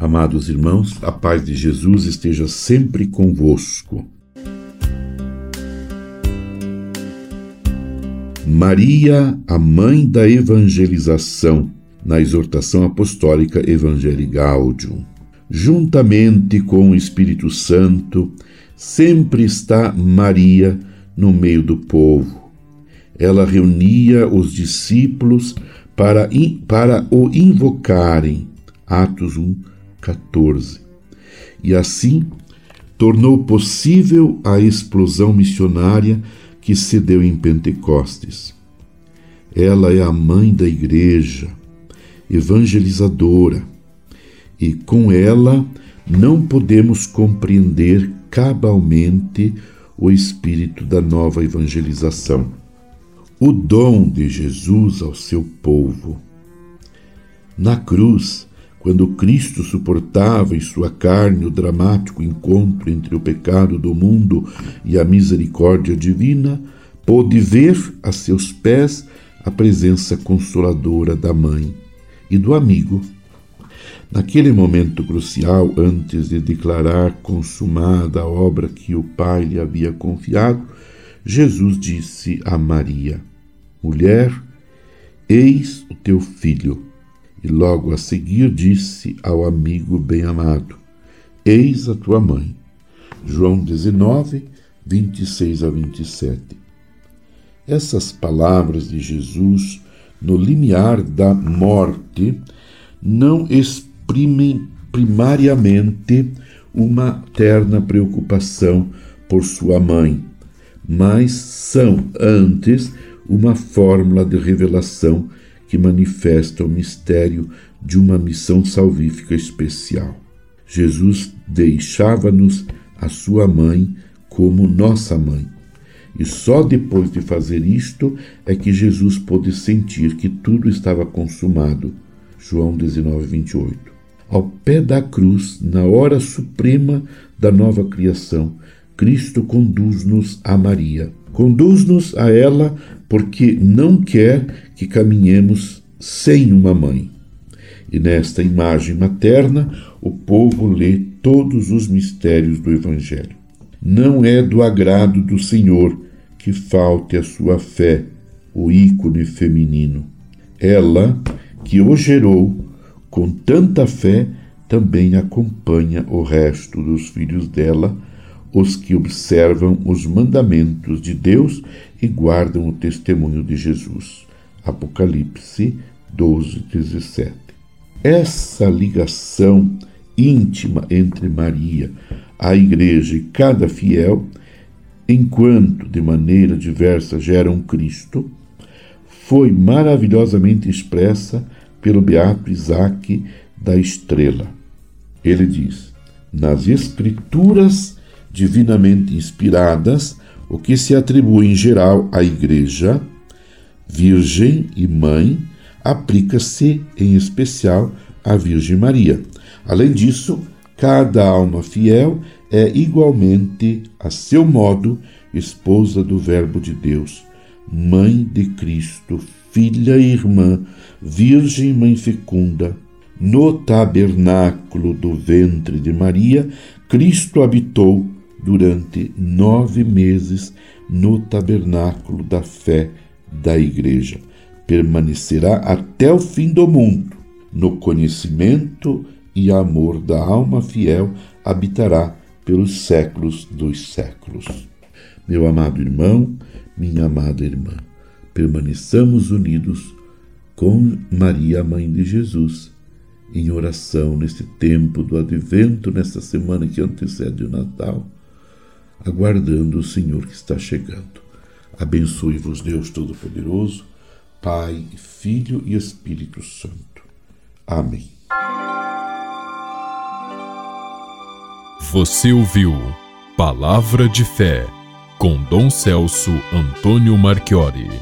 Amados irmãos, a paz de Jesus esteja sempre convosco. Maria, a mãe da evangelização, na exortação apostólica Evangelii Gaudium. Juntamente com o Espírito Santo, sempre está Maria no meio do povo. Ela reunia os discípulos para, para o invocarem. Atos 1, 14. E assim tornou possível a explosão missionária que se deu em Pentecostes. Ela é a mãe da igreja, evangelizadora, e com ela não podemos compreender cabalmente o espírito da nova evangelização. O dom de Jesus ao seu povo. Na cruz, quando Cristo suportava em sua carne o dramático encontro entre o pecado do mundo e a misericórdia divina, pôde ver a seus pés a presença consoladora da mãe e do amigo. Naquele momento crucial, antes de declarar consumada a obra que o Pai lhe havia confiado, Jesus disse a Maria: Mulher, eis o teu filho. E logo a seguir disse ao amigo bem-amado: Eis a tua mãe. João 19, 26 a 27. Essas palavras de Jesus no limiar da morte não exprimem primariamente uma terna preocupação por sua mãe, mas são antes uma fórmula de revelação que manifesta o mistério de uma missão salvífica especial. Jesus deixava-nos a sua mãe como nossa mãe. E só depois de fazer isto é que Jesus pôde sentir que tudo estava consumado. João 19, 28. Ao pé da cruz, na hora suprema da nova criação, Cristo conduz-nos a Maria. Conduz-nos a ela porque não quer que caminhemos sem uma mãe. E nesta imagem materna, o povo lê todos os mistérios do Evangelho. Não é do agrado do Senhor que falte a sua fé, o ícone feminino. Ela, que o gerou com tanta fé, também acompanha o resto dos filhos dela os que observam os mandamentos de Deus e guardam o testemunho de Jesus. Apocalipse 12, 17. Essa ligação íntima entre Maria, a Igreja e cada fiel, enquanto de maneira diversa geram Cristo, foi maravilhosamente expressa pelo beato Isaac da Estrela. Ele diz: Nas Escrituras divinamente inspiradas, o que se atribui em geral à Igreja, Virgem e Mãe, aplica-se em especial à Virgem Maria. Além disso, cada alma fiel é igualmente, a seu modo, esposa do Verbo de Deus, mãe de Cristo, filha e irmã, Virgem Mãe fecunda. No tabernáculo do ventre de Maria, Cristo habitou durante nove meses no tabernáculo da fé da Igreja. Permanecerá até o fim do mundo. No conhecimento e amor da alma fiel habitará pelos séculos dos séculos. Meu amado irmão, minha amada irmã, permaneçamos unidos com Maria, mãe de Jesus, em oração neste tempo do advento, nesta semana que antecede o Natal aguardando o Senhor que está chegando. Abençoe-vos, Deus Todo-Poderoso, Pai, Filho e Espírito Santo. Amém. Você ouviu Palavra de Fé com Dom Celso Antônio Marchiori.